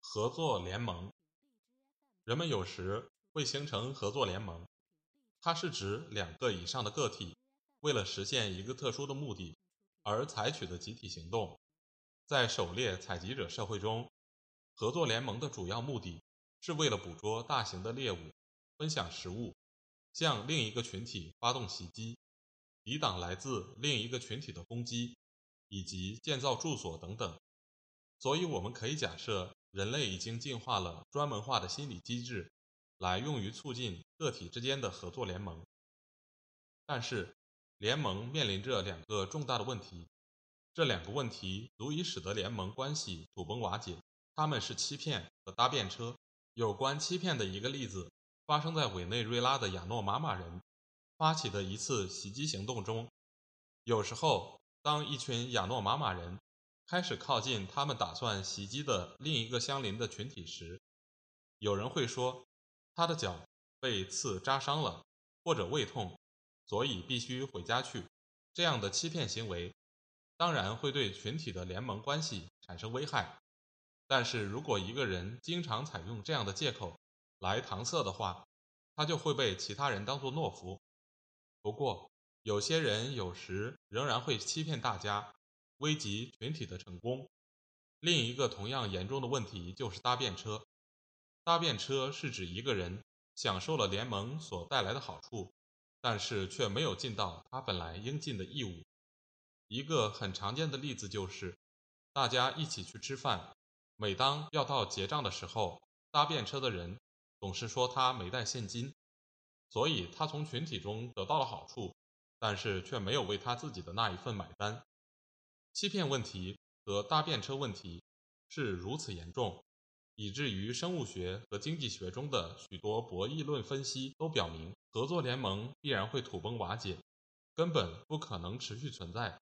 合作联盟，人们有时会形成合作联盟，它是指两个以上的个体为了实现一个特殊的目的而采取的集体行动。在狩猎采集者社会中，合作联盟的主要目的是为了捕捉大型的猎物，分享食物，向另一个群体发动袭击。抵挡来自另一个群体的攻击，以及建造住所等等。所以，我们可以假设人类已经进化了专门化的心理机制，来用于促进个体之间的合作联盟。但是，联盟面临着两个重大的问题，这两个问题足以使得联盟关系土崩瓦解。他们是欺骗和搭便车。有关欺骗的一个例子，发生在委内瑞拉的亚诺玛马人。发起的一次袭击行动中，有时候，当一群亚诺玛马人开始靠近他们打算袭击的另一个相邻的群体时，有人会说他的脚被刺扎伤了，或者胃痛，所以必须回家去。这样的欺骗行为当然会对群体的联盟关系产生危害。但是如果一个人经常采用这样的借口来搪塞的话，他就会被其他人当作懦夫。不过，有些人有时仍然会欺骗大家，危及群体的成功。另一个同样严重的问题就是搭便车。搭便车是指一个人享受了联盟所带来的好处，但是却没有尽到他本来应尽的义务。一个很常见的例子就是，大家一起去吃饭，每当要到结账的时候，搭便车的人总是说他没带现金。所以他从群体中得到了好处，但是却没有为他自己的那一份买单。欺骗问题和搭便车问题是如此严重，以至于生物学和经济学中的许多博弈论分析都表明，合作联盟必然会土崩瓦解，根本不可能持续存在。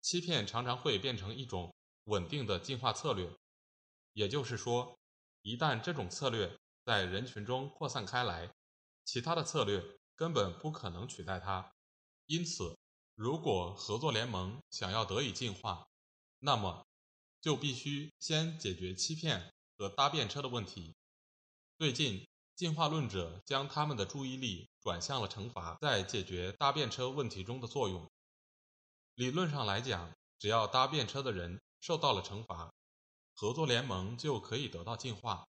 欺骗常常会变成一种稳定的进化策略，也就是说，一旦这种策略在人群中扩散开来。其他的策略根本不可能取代它，因此，如果合作联盟想要得以进化，那么就必须先解决欺骗和搭便车的问题。最近，进化论者将他们的注意力转向了惩罚在解决搭便车问题中的作用。理论上来讲，只要搭便车的人受到了惩罚，合作联盟就可以得到进化。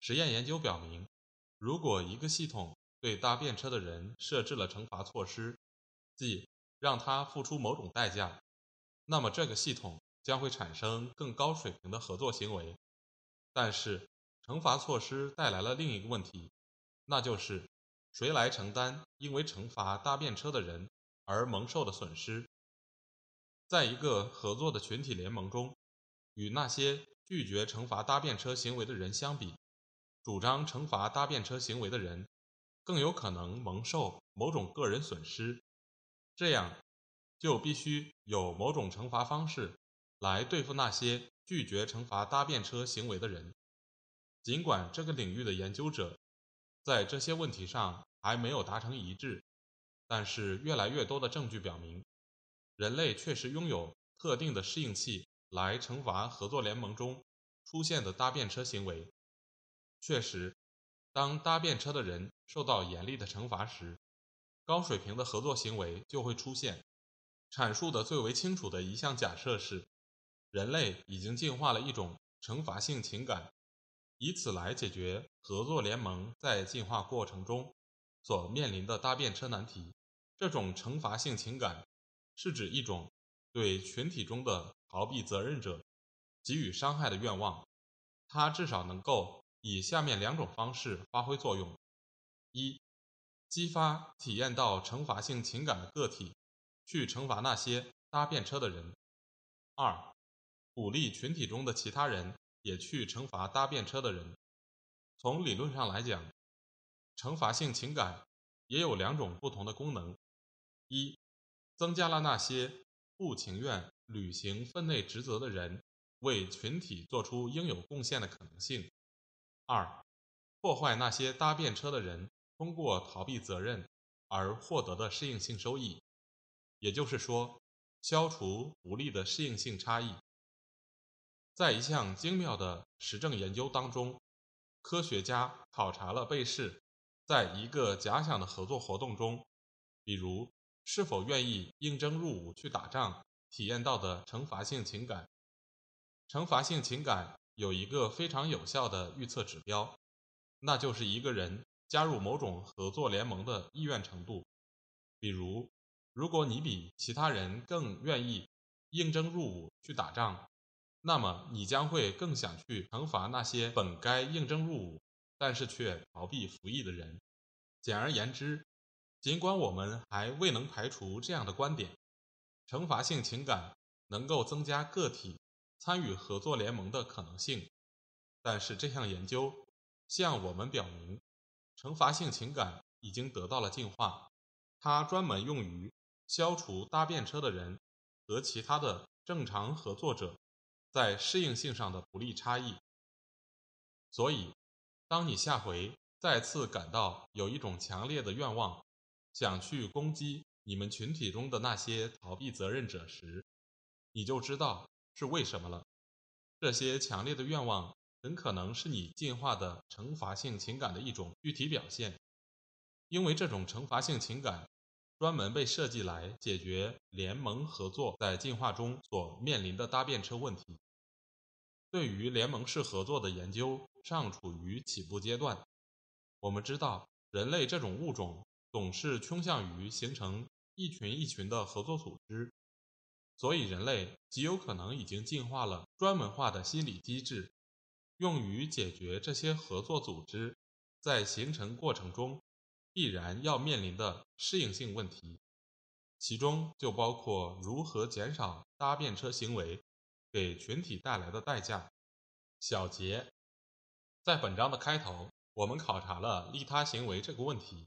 实验研究表明。如果一个系统对搭便车的人设置了惩罚措施，即让他付出某种代价，那么这个系统将会产生更高水平的合作行为。但是，惩罚措施带来了另一个问题，那就是谁来承担因为惩罚搭便车的人而蒙受的损失？在一个合作的群体联盟中，与那些拒绝惩罚搭便车行为的人相比，主张惩罚搭便车行为的人，更有可能蒙受某种个人损失。这样，就必须有某种惩罚方式来对付那些拒绝惩罚搭便车行为的人。尽管这个领域的研究者在这些问题上还没有达成一致，但是越来越多的证据表明，人类确实拥有特定的适应器来惩罚合作联盟中出现的搭便车行为。确实，当搭便车的人受到严厉的惩罚时，高水平的合作行为就会出现。阐述的最为清楚的一项假设是，人类已经进化了一种惩罚性情感，以此来解决合作联盟在进化过程中所面临的搭便车难题。这种惩罚性情感是指一种对群体中的逃避责任者给予伤害的愿望，它至少能够。以下面两种方式发挥作用：一、激发体验到惩罚性情感的个体去惩罚那些搭便车的人；二、鼓励群体中的其他人也去惩罚搭便车的人。从理论上来讲，惩罚性情感也有两种不同的功能：一，增加了那些不情愿履行分内职责的人为群体做出应有贡献的可能性；二，破坏那些搭便车的人通过逃避责任而获得的适应性收益。也就是说，消除不利的适应性差异。在一项精妙的实证研究当中，科学家考察了被试在一个假想的合作活动中，比如是否愿意应征入伍去打仗，体验到的惩罚性情感。惩罚性情感有一个非常有效的预测指标，那就是一个人加入某种合作联盟的意愿程度。比如，如果你比其他人更愿意应征入伍去打仗，那么你将会更想去惩罚那些本该应征入伍但是却逃避服役的人。简而言之，尽管我们还未能排除这样的观点：惩罚性情感能够增加个体参与合作联盟的可能性，但是这项研究向我们表明，惩罚性情感已经得到了进化，它专门用于。消除搭便车的人和其他的正常合作者在适应性上的不利差异。所以，当你下回再次感到有一种强烈的愿望，想去攻击你们群体中的那些逃避责任者时，你就知道是为什么了。这些强烈的愿望很可能是你进化的惩罚性情感的一种具体表现，因为这种惩罚性情感。专门被设计来解决联盟合作在进化中所面临的搭便车问题。对于联盟式合作的研究尚处于起步阶段。我们知道，人类这种物种总是倾向于形成一群一群的合作组织，所以人类极有可能已经进化了专门化的心理机制，用于解决这些合作组织在形成过程中。必然要面临的适应性问题，其中就包括如何减少搭便车行为给群体带来的代价。小结，在本章的开头，我们考察了利他行为这个问题。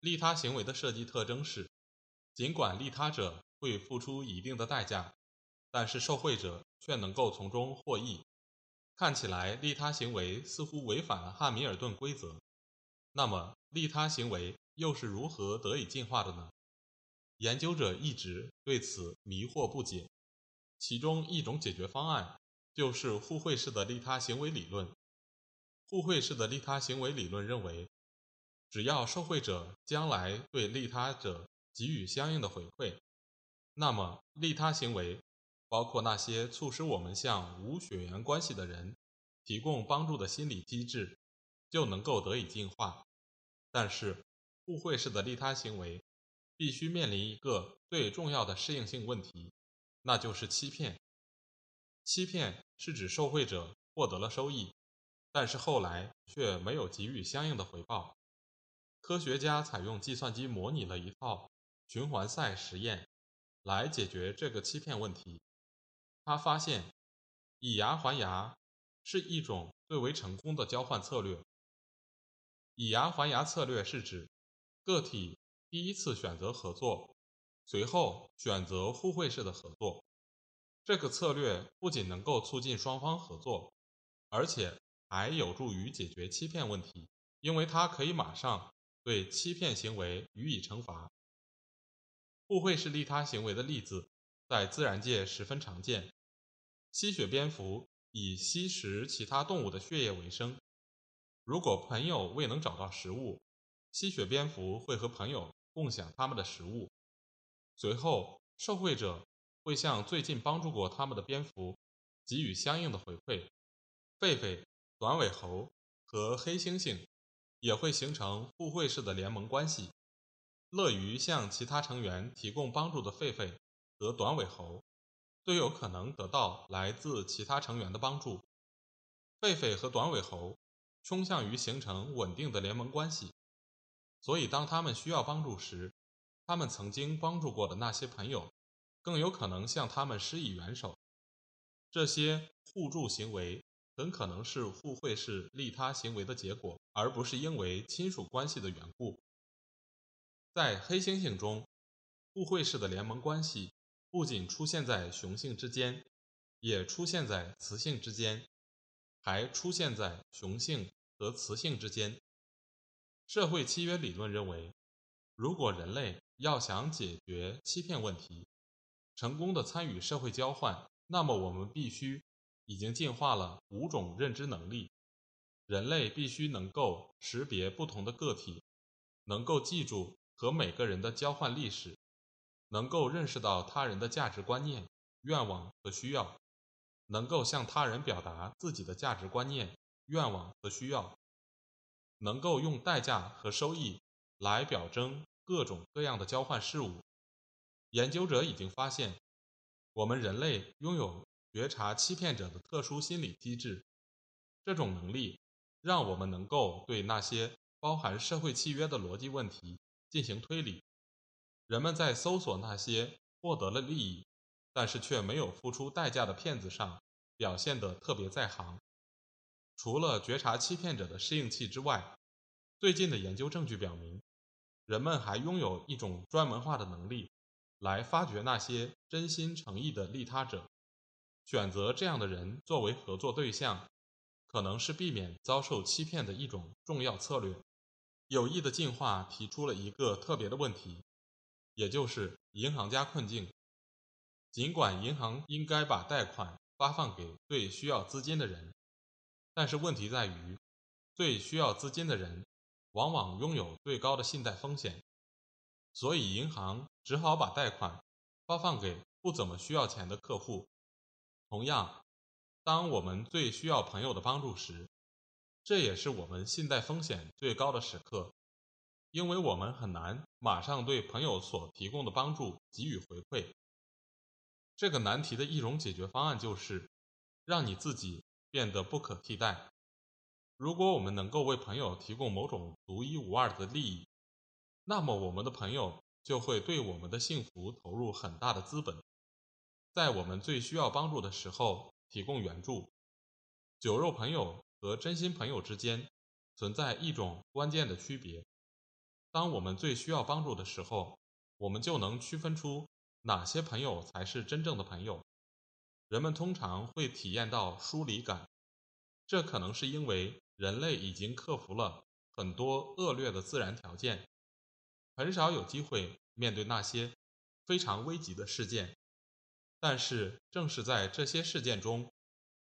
利他行为的设计特征是，尽管利他者会付出一定的代价，但是受惠者却能够从中获益。看起来，利他行为似乎违反了汉密尔顿规则。那么，利他行为又是如何得以进化的呢？研究者一直对此迷惑不解。其中一种解决方案就是互惠式的利他行为理论。互惠式的利他行为理论认为，只要受惠者将来对利他者给予相应的回馈，那么利他行为，包括那些促使我们向无血缘关系的人提供帮助的心理机制，就能够得以进化。但是，互惠式的利他行为必须面临一个最重要的适应性问题，那就是欺骗。欺骗是指受贿者获得了收益，但是后来却没有给予相应的回报。科学家采用计算机模拟了一套循环赛实验来解决这个欺骗问题。他发现，以牙还牙是一种最为成功的交换策略。以牙还牙策略是指个体第一次选择合作，随后选择互惠式的合作。这个策略不仅能够促进双方合作，而且还有助于解决欺骗问题，因为它可以马上对欺骗行为予以惩罚。互惠式利他行为的例子在自然界十分常见。吸血蝙蝠以吸食其他动物的血液为生。如果朋友未能找到食物，吸血蝙蝠会和朋友共享他们的食物。随后，受惠者会向最近帮助过他们的蝙蝠给予相应的回馈。狒狒、短尾猴和黑猩猩也会形成互惠式的联盟关系。乐于向其他成员提供帮助的狒狒和短尾猴，都有可能得到来自其他成员的帮助。狒狒和短尾猴。倾向于形成稳定的联盟关系，所以当他们需要帮助时，他们曾经帮助过的那些朋友更有可能向他们施以援手。这些互助行为很可能是互惠式利他行为的结果，而不是因为亲属关系的缘故。在黑猩猩中，互惠式的联盟关系不仅出现在雄性之间，也出现在雌性之间，还出现在雄性和雌性之间。社会契约理论认为，如果人类要想解决欺骗问题，成功的参与社会交换，那么我们必须已经进化了五种认知能力。人类必须能够识别不同的个体，能够记住和每个人的交换历史，能够认识到他人的价值观念、愿望和需要，能够向他人表达自己的价值观念、愿望和需要，能够用代价和收益来表征各种各样的交换事物。研究者已经发现，我们人类拥有觉察欺骗者的特殊心理机制。这种能力让我们能够对那些包含社会契约的逻辑问题进行推理。人们在搜索那些获得了利益，但是却没有付出代价的骗子上表现得特别在行。除了觉察欺骗者的适应器之外，最近的研究证据表明，人们还拥有一种专门化的能力。来发掘那些真心诚意的利他者，选择这样的人作为合作对象，可能是避免遭受欺骗的一种重要策略。有益的进化提出了一个特别的问题，也就是银行家困境。尽管银行应该把贷款发放给最需要资金的人，但是问题在于，最需要资金的人往往拥有最高的信贷风险。所以，银行只好把贷款发放给不怎么需要钱的客户。同样，当我们最需要朋友的帮助时，这也是我们信贷风险最高的时刻，因为我们很难马上对朋友所提供的帮助给予回馈。这个难题的一种解决方案就是让你自己变得不可替代。如果我们能够为朋友提供某种独一无二的利益，那么，我们的朋友就会对我们的幸福投入很大的资本，在我们最需要帮助的时候提供援助。酒肉朋友和真心朋友之间存在一种关键的区别：当我们最需要帮助的时候，我们就能区分出哪些朋友才是真正的朋友。人们通常会体验到疏离感，这可能是因为人类已经克服了很多恶劣的自然条件。很少有机会面对那些非常危急的事件，但是正是在这些事件中，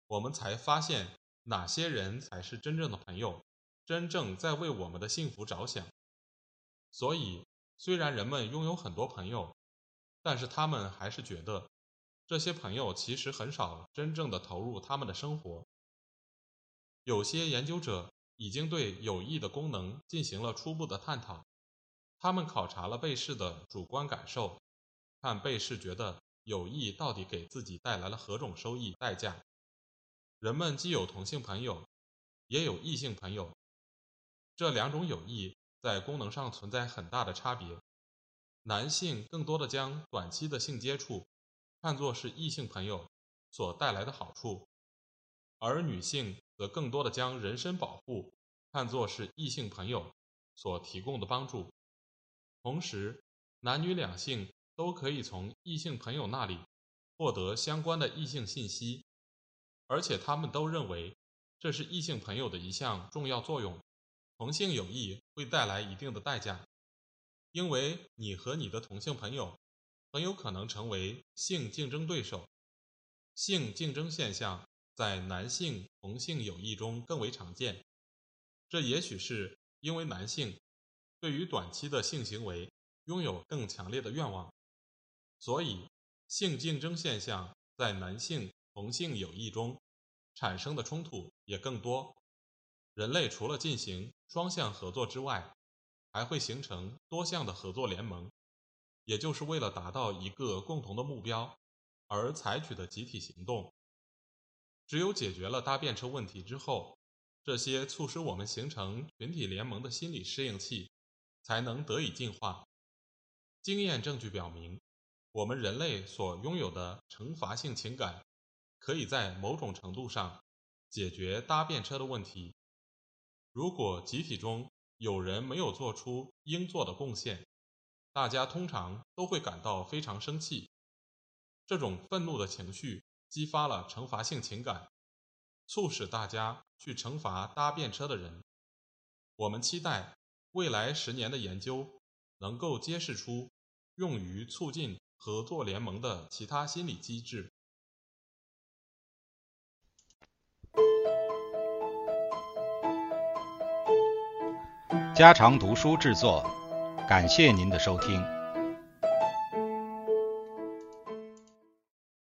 我们才发现哪些人才是真正的朋友，真正在为我们的幸福着想。所以，虽然人们拥有很多朋友，但是他们还是觉得这些朋友其实很少真正的投入他们的生活。有些研究者已经对友谊的功能进行了初步的探讨。他们考察了被试的主观感受，看被试觉得友谊到底给自己带来了何种收益代价。人们既有同性朋友，也有异性朋友，这两种友谊在功能上存在很大的差别。男性更多的将短期的性接触看作是异性朋友所带来的好处，而女性则更多的将人身保护看作是异性朋友所提供的帮助。同时，男女两性都可以从异性朋友那里获得相关的异性信息，而且他们都认为这是异性朋友的一项重要作用。同性友谊会带来一定的代价，因为你和你的同性朋友很有可能成为性竞争对手。性竞争现象在男性同性友谊中更为常见，这也许是因为男性。对于短期的性行为拥有更强烈的愿望，所以性竞争现象在男性同性友谊中产生的冲突也更多。人类除了进行双向合作之外，还会形成多项的合作联盟，也就是为了达到一个共同的目标而采取的集体行动。只有解决了搭便车问题之后，这些促使我们形成群体联盟的心理适应器。才能得以进化。经验证据表明，我们人类所拥有的惩罚性情感，可以在某种程度上解决搭便车的问题。如果集体中有人没有做出应做的贡献，大家通常都会感到非常生气。这种愤怒的情绪激发了惩罚性情感，促使大家去惩罚搭便车的人。我们期待未来十年的研究能够揭示出用于促进合作联盟的其他心理机制。家常读书制作，感谢您的收听。